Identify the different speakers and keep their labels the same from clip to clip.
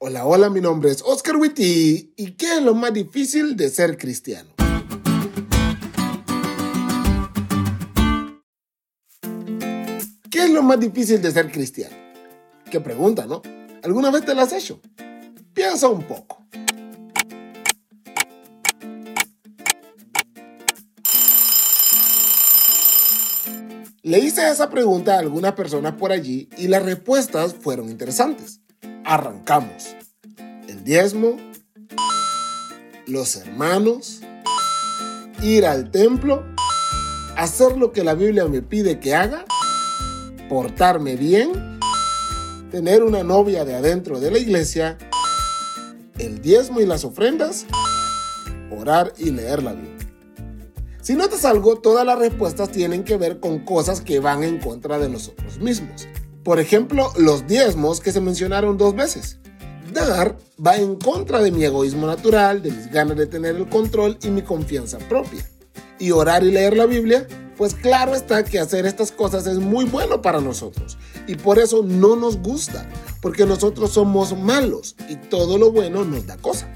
Speaker 1: Hola, hola, mi nombre es Oscar Witty. ¿Y qué es lo más difícil de ser cristiano? ¿Qué es lo más difícil de ser cristiano? Qué pregunta, ¿no? ¿Alguna vez te la has hecho? Piensa un poco. Le hice esa pregunta a algunas personas por allí y las respuestas fueron interesantes. Arrancamos. El diezmo, los hermanos, ir al templo, hacer lo que la Biblia me pide que haga, portarme bien, tener una novia de adentro de la iglesia, el diezmo y las ofrendas, orar y leer la Biblia. Si notas algo, todas las respuestas tienen que ver con cosas que van en contra de nosotros mismos. Por ejemplo, los diezmos que se mencionaron dos veces. Dar va en contra de mi egoísmo natural, de mis ganas de tener el control y mi confianza propia. Y orar y leer la Biblia, pues claro está que hacer estas cosas es muy bueno para nosotros. Y por eso no nos gusta, porque nosotros somos malos y todo lo bueno nos da cosa.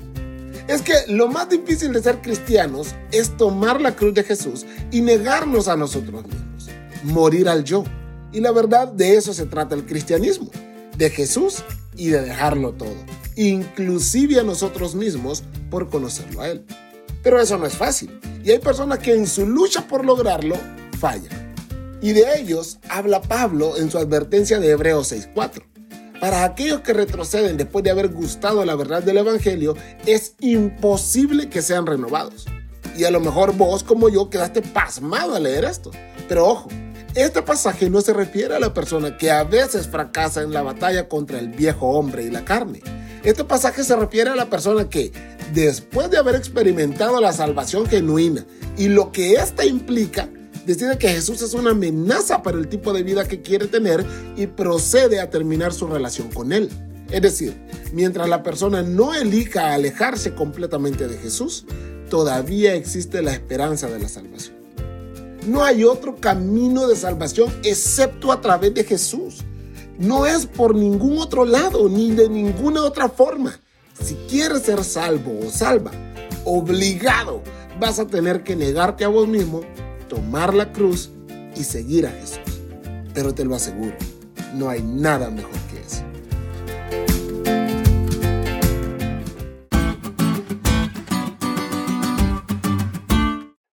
Speaker 1: Es que lo más difícil de ser cristianos es tomar la cruz de Jesús y negarnos a nosotros mismos, morir al yo. Y la verdad de eso se trata el cristianismo, de Jesús y de dejarlo todo, inclusive a nosotros mismos por conocerlo a Él. Pero eso no es fácil y hay personas que en su lucha por lograrlo fallan. Y de ellos habla Pablo en su advertencia de Hebreos 6.4. Para aquellos que retroceden después de haber gustado la verdad del Evangelio, es imposible que sean renovados. Y a lo mejor vos como yo quedaste pasmado al leer esto. Pero ojo, este pasaje no se refiere a la persona que a veces fracasa en la batalla contra el viejo hombre y la carne. Este pasaje se refiere a la persona que, después de haber experimentado la salvación genuina y lo que ésta implica, decide que Jesús es una amenaza para el tipo de vida que quiere tener y procede a terminar su relación con Él. Es decir, mientras la persona no elija alejarse completamente de Jesús, todavía existe la esperanza de la salvación. No hay otro camino de salvación excepto a través de Jesús. No es por ningún otro lado ni de ninguna otra forma. Si quieres ser salvo o salva, obligado, vas a tener que negarte a vos mismo tomar la cruz y seguir a Jesús. Pero te lo aseguro, no hay nada mejor que